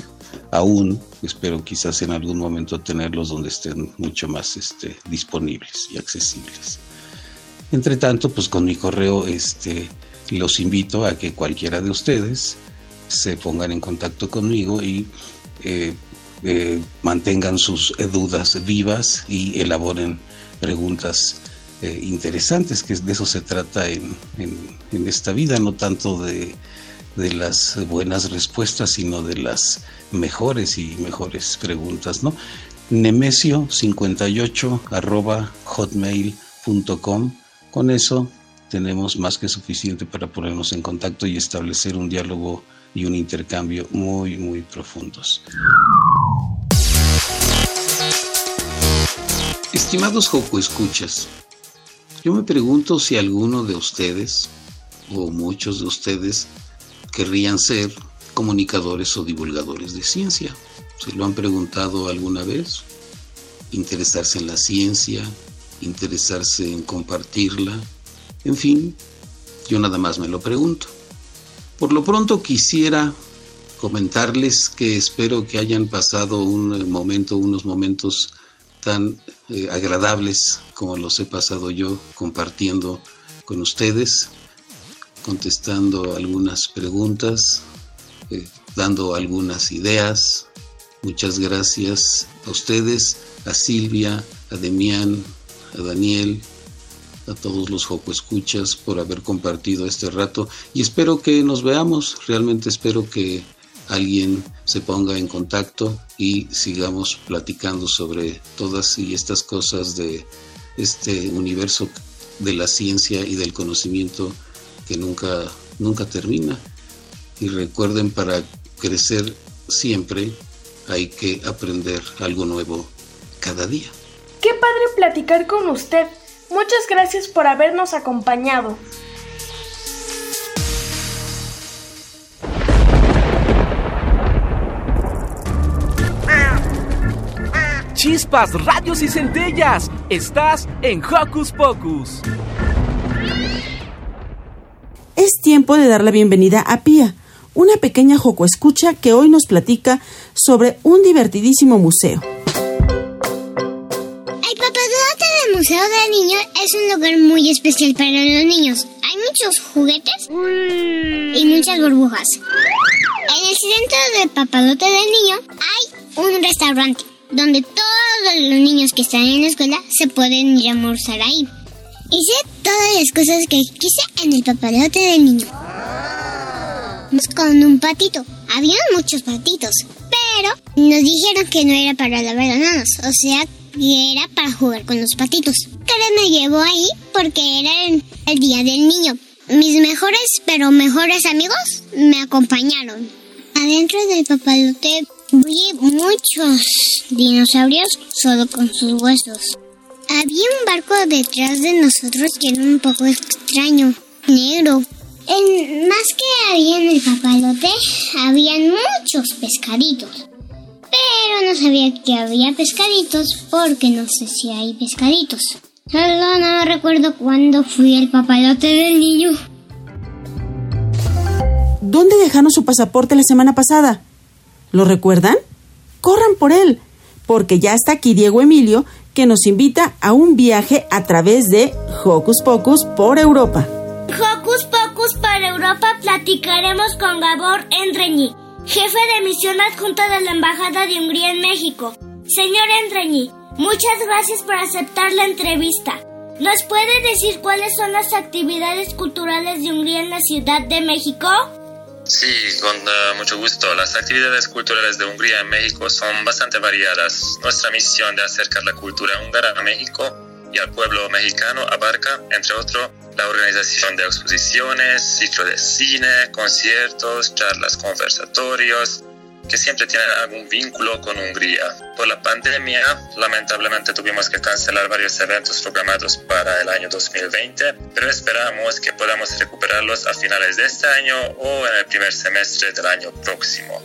aún. Espero quizás en algún momento tenerlos donde estén mucho más este, disponibles y accesibles. Entre tanto, pues con mi correo este, los invito a que cualquiera de ustedes se pongan en contacto conmigo y eh, eh, mantengan sus dudas vivas y elaboren preguntas eh, interesantes, que de eso se trata en, en, en esta vida, no tanto de, de, las buenas respuestas, sino de las mejores y mejores preguntas, ¿no? Nemesio58 arroba hotmail.com. Con eso tenemos más que suficiente para ponernos en contacto y establecer un diálogo y un intercambio muy, muy profundos. Estimados Joco Escuchas, yo me pregunto si alguno de ustedes, o muchos de ustedes, querrían ser comunicadores o divulgadores de ciencia. ¿Se lo han preguntado alguna vez? Interesarse en la ciencia, interesarse en compartirla, en fin, yo nada más me lo pregunto. Por lo pronto quisiera comentarles que espero que hayan pasado un momento, unos momentos tan eh, agradables como los he pasado yo compartiendo con ustedes, contestando algunas preguntas, eh, dando algunas ideas. Muchas gracias a ustedes, a Silvia, a Demián, a Daniel, a todos los Joco Escuchas por haber compartido este rato y espero que nos veamos, realmente espero que alguien se ponga en contacto y sigamos platicando sobre todas y estas cosas de este universo de la ciencia y del conocimiento que nunca nunca termina. Y recuerden para crecer siempre hay que aprender algo nuevo cada día. Qué padre platicar con usted. Muchas gracias por habernos acompañado. Chispas, radios y centellas. Estás en Hocus Pocus. Es tiempo de dar la bienvenida a Pía, una pequeña joco escucha que hoy nos platica sobre un divertidísimo museo. El papadote del Museo del Niño es un lugar muy especial para los niños. Hay muchos juguetes y muchas burbujas. En el centro del papadote del niño hay un restaurante donde todos los niños que están en la escuela se pueden ir a almorzar ahí. Hice todas las cosas que quise en el papadote del niño. Con un patito. Había muchos patitos, pero nos dijeron que no era para lavar las manos, o sea, que era para jugar con los patitos. Karen me llevó ahí porque era el, el día del niño. Mis mejores, pero mejores amigos me acompañaron. Adentro del papalote vi muchos dinosaurios solo con sus huesos. Había un barco detrás de nosotros que era un poco extraño, negro. Más que había en el papalote, habían muchos pescaditos. Pero no sabía que había pescaditos porque no sé si hay pescaditos. Solo no recuerdo cuándo fui el papalote del niño. ¿Dónde dejaron su pasaporte la semana pasada? ¿Lo recuerdan? Corran por él, porque ya está aquí Diego Emilio, que nos invita a un viaje a través de Hocus Pocus por Europa. Hocus Pocus para Europa platicaremos con Gabor Endreñi, jefe de misión adjunta de la Embajada de Hungría en México. Señor Endreñi, muchas gracias por aceptar la entrevista. ¿Nos puede decir cuáles son las actividades culturales de Hungría en la Ciudad de México? Sí, con uh, mucho gusto. Las actividades culturales de Hungría en México son bastante variadas. Nuestra misión de acercar la cultura húngara a México y al pueblo mexicano abarca, entre otros, la organización de exposiciones, ciclo de cine, conciertos, charlas, conversatorios, que siempre tienen algún vínculo con Hungría. Por la pandemia, lamentablemente tuvimos que cancelar varios eventos programados para el año 2020, pero esperamos que podamos recuperarlos a finales de este año o en el primer semestre del año próximo.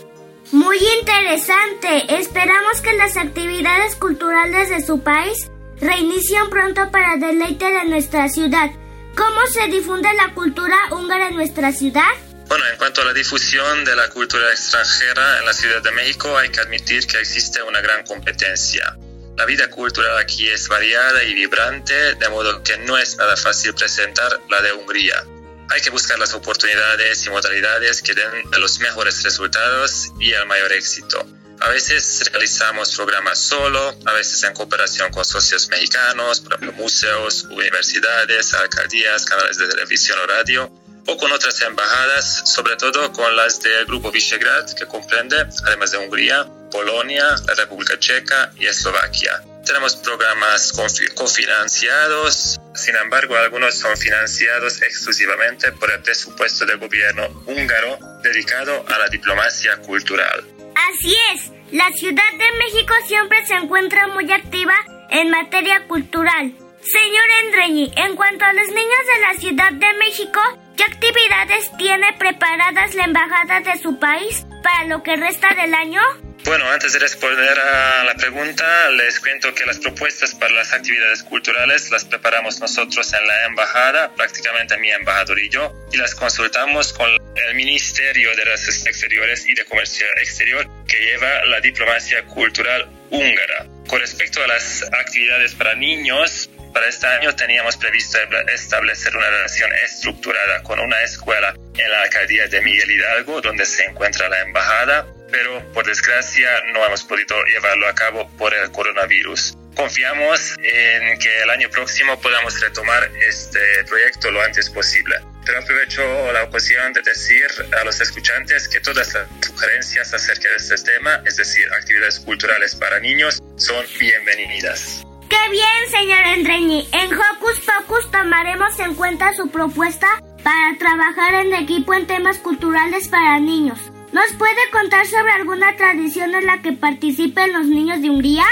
Muy interesante. Esperamos que las actividades culturales de su país reinicien pronto para deleite de nuestra ciudad. ¿Cómo se difunde la cultura húngara en nuestra ciudad? Bueno, en cuanto a la difusión de la cultura extranjera en la Ciudad de México, hay que admitir que existe una gran competencia. La vida cultural aquí es variada y vibrante, de modo que no es nada fácil presentar la de Hungría. Hay que buscar las oportunidades y modalidades que den los mejores resultados y el mayor éxito. A veces realizamos programas solo, a veces en cooperación con socios mexicanos, por ejemplo, museos, universidades, alcaldías, canales de televisión o radio, o con otras embajadas, sobre todo con las del Grupo Visegrad, que comprende, además de Hungría, Polonia, la República Checa y Eslovaquia. Tenemos programas cofinanciados, sin embargo, algunos son financiados exclusivamente por el presupuesto del gobierno húngaro dedicado a la diplomacia cultural. Así es, la Ciudad de México siempre se encuentra muy activa en materia cultural. Señor Endreñi, en cuanto a los niños de la Ciudad de México, ¿Qué actividades tiene preparadas la embajada de su país para lo que resta del año? Bueno, antes de responder a la pregunta, les cuento que las propuestas para las actividades culturales las preparamos nosotros en la embajada, prácticamente mi embajador y yo, y las consultamos con el Ministerio de Relaciones Exteriores y de Comercio Exterior que lleva la diplomacia cultural húngara. Con respecto a las actividades para niños, para este año teníamos previsto establecer una relación estructurada con una escuela en la alcaldía de Miguel Hidalgo, donde se encuentra la embajada, pero por desgracia no hemos podido llevarlo a cabo por el coronavirus. Confiamos en que el año próximo podamos retomar este proyecto lo antes posible. Pero aprovecho la ocasión de decir a los escuchantes que todas las sugerencias acerca de este tema, es decir, actividades culturales para niños, son bienvenidas. ¡Qué bien, señor Endreñi! En Hocus Pocus tomaremos en cuenta su propuesta para trabajar en equipo en temas culturales para niños. ¿Nos puede contar sobre alguna tradición en la que participen los niños de Hungría?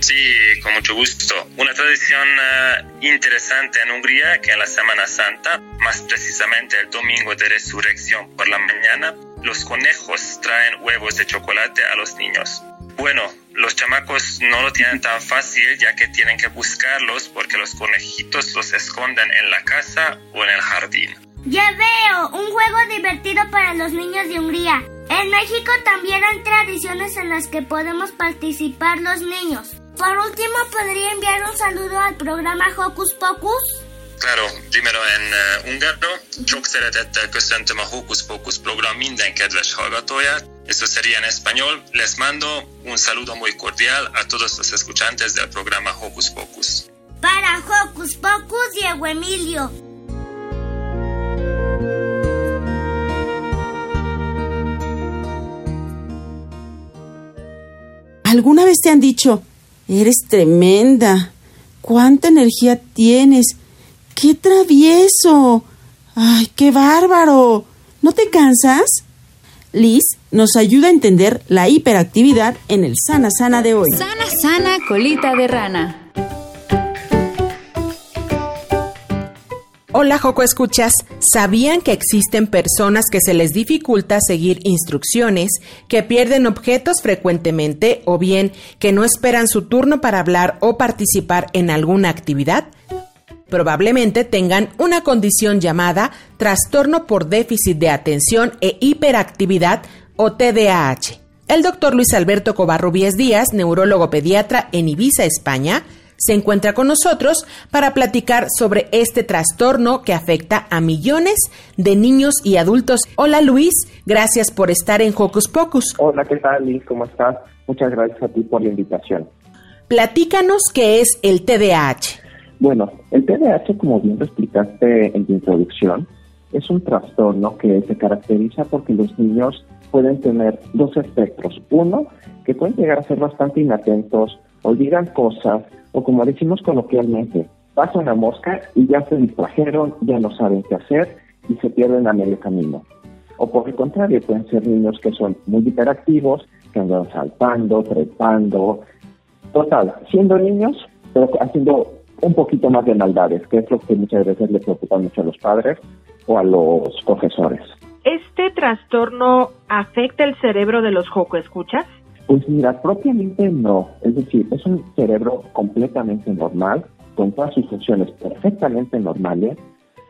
Sí, con mucho gusto. Una tradición uh, interesante en Hungría que en la Semana Santa, más precisamente el domingo de resurrección por la mañana, los conejos traen huevos de chocolate a los niños. Bueno, los chamacos no lo tienen tan fácil ya que tienen que buscarlos porque los conejitos los esconden en la casa o en el jardín. Ya veo, un juego divertido para los niños de Hungría. En México también hay tradiciones en las que podemos participar los niños. Por último, ¿podría enviar un saludo al programa Hocus Pocus? Claro, primero en uh, húngaro. Sok szeretettel köszöntöm a Hocus Pocus program minden kedves hallgatóját. Eso sería en español. Les mando un saludo muy cordial a todos los escuchantes del programa Hocus Pocus. Para Hocus Pocus, Diego Emilio. ¿Alguna vez te han dicho, eres tremenda? ¿Cuánta energía tienes? ¡Qué travieso! ¡Ay, qué bárbaro! ¿No te cansas? Liz nos ayuda a entender la hiperactividad en el Sana Sana de hoy. Sana Sana Colita de Rana. Hola Joco Escuchas, ¿sabían que existen personas que se les dificulta seguir instrucciones, que pierden objetos frecuentemente o bien que no esperan su turno para hablar o participar en alguna actividad? Probablemente tengan una condición llamada trastorno por déficit de atención e hiperactividad o TDAH. El doctor Luis Alberto Covarrubias Díaz, neurólogo pediatra en Ibiza, España, se encuentra con nosotros para platicar sobre este trastorno que afecta a millones de niños y adultos. Hola Luis, gracias por estar en Hocus Pocus. Hola, ¿qué tal Liz? ¿Cómo estás? Muchas gracias a ti por la invitación. Platícanos qué es el TDAH. Bueno, el TDAH, como bien lo explicaste en tu introducción, es un trastorno que se caracteriza porque los niños pueden tener dos espectros. Uno, que pueden llegar a ser bastante inatentos, olvidan cosas, o como decimos coloquialmente, pasa una mosca y ya se distrajeron, ya no saben qué hacer y se pierden a medio camino. O por el contrario, pueden ser niños que son muy hiperactivos, que andan saltando, trepando, total, siendo niños, pero haciendo un poquito más de maldades, que es lo que muchas veces les preocupa mucho a los padres o a los profesores. ¿Este trastorno afecta el cerebro de los joco escuchas? Pues mira, propiamente no. Es decir, es un cerebro completamente normal, con todas sus funciones perfectamente normales.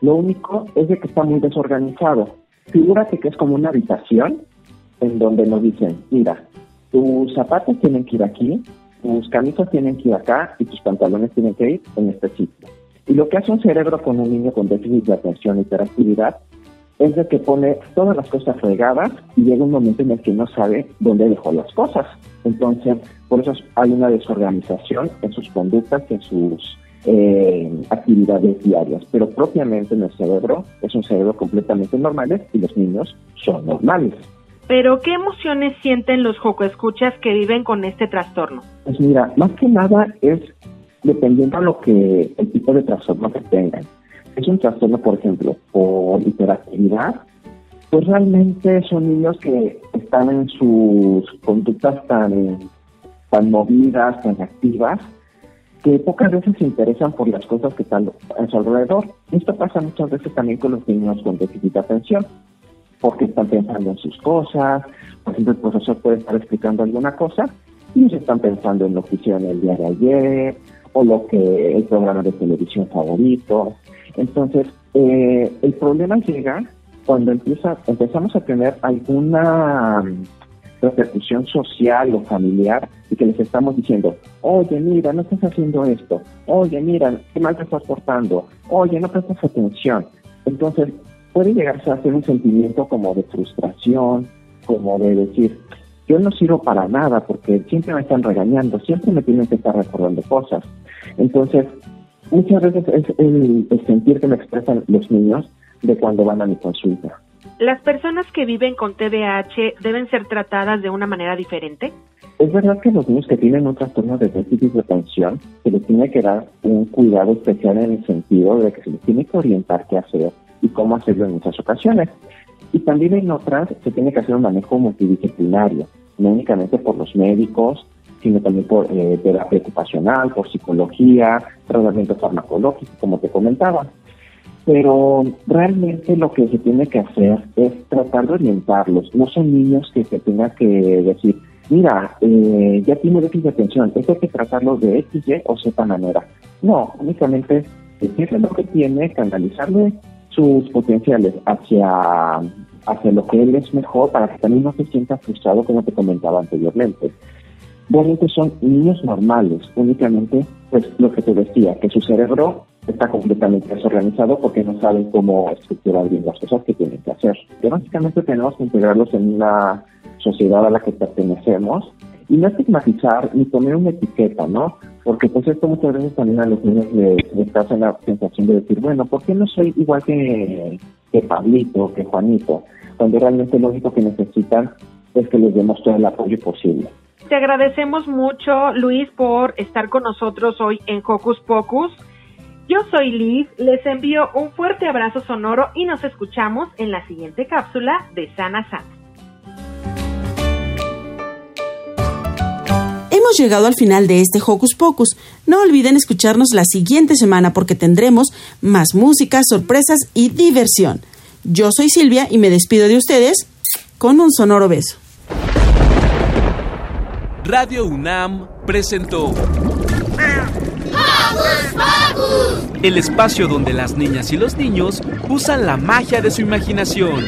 Lo único es de que está muy desorganizado. Figúrate que es como una habitación en donde nos dicen, mira, tus zapatos tienen que ir aquí, tus camisas tienen que ir acá y tus pantalones tienen que ir en este sitio. Y lo que hace un cerebro con un niño con déficit de atención y hiperactividad es de que pone todas las cosas regadas y llega un momento en el que no sabe dónde dejó las cosas. Entonces, por eso hay una desorganización en sus conductas, en sus eh, actividades diarias. Pero propiamente en el cerebro es un cerebro completamente normal y los niños son normales. Pero, ¿qué emociones sienten los joco escuchas que viven con este trastorno? Pues mira, más que nada es dependiendo a lo que el tipo de trastorno que tengan. Es un trastorno, por ejemplo, por hiperactividad, pues realmente son niños que están en sus conductas tan, tan movidas, tan activas, que pocas veces se interesan por las cosas que están a su alrededor. Esto pasa muchas veces también con los niños con déficit de atención, porque están pensando en sus cosas, por ejemplo, el profesor puede estar explicando alguna cosa y ellos están pensando en lo que hicieron el día de ayer o lo que el programa de televisión favorito. Entonces, eh, el problema llega cuando empieza, empezamos a tener alguna repercusión social o familiar y que les estamos diciendo, oye, mira, no estás haciendo esto, oye, mira, qué mal te estás portando, oye, no prestas atención. Entonces, puede llegarse a ser un sentimiento como de frustración, como de decir, yo no sirvo para nada porque siempre me están regañando, siempre me tienen que estar recordando cosas. Entonces, muchas veces es el, el sentir que me expresan los niños de cuando van a mi consulta. ¿Las personas que viven con TDAH deben ser tratadas de una manera diferente? Es verdad que los niños que tienen un trastorno de déficit de atención se les tiene que dar un cuidado especial en el sentido de que se les tiene que orientar qué hacer y cómo hacerlo en muchas ocasiones. Y también en otras se tiene que hacer un manejo multidisciplinario, no únicamente por los médicos, sino también por eh, terapia ocupacional, por psicología, tratamiento farmacológico, como te comentaba. Pero realmente lo que se tiene que hacer es tratar de orientarlos. No son niños que se tenga que decir, mira, eh, ya tiene déficit de atención, esto que tratarlo de X, Y o Z manera. No, únicamente decirle lo que tiene, canalizarle sus potenciales hacia, hacia lo que él es mejor para que también no se sienta frustrado como te comentaba anteriormente. Realmente son niños normales, únicamente pues lo que te decía, que su cerebro está completamente desorganizado porque no saben cómo estructurar bien las cosas que tienen que hacer. Que básicamente tenemos que integrarlos en una sociedad a la que pertenecemos y no estigmatizar ni poner una etiqueta, ¿no? Porque pues esto muchas veces también a los niños les, les la sensación de decir, bueno, ¿por qué no soy igual que, que Pablito, que Juanito? Cuando realmente lo único que necesitan es que les demos todo el apoyo posible. Te agradecemos mucho, Luis, por estar con nosotros hoy en Hocus Pocus. Yo soy Liz, les envío un fuerte abrazo sonoro y nos escuchamos en la siguiente cápsula de Sana Sana. Hemos llegado al final de este Hocus Pocus. No olviden escucharnos la siguiente semana porque tendremos más música, sorpresas y diversión. Yo soy Silvia y me despido de ustedes con un sonoro beso. Radio UNAM presentó el espacio donde las niñas y los niños usan la magia de su imaginación.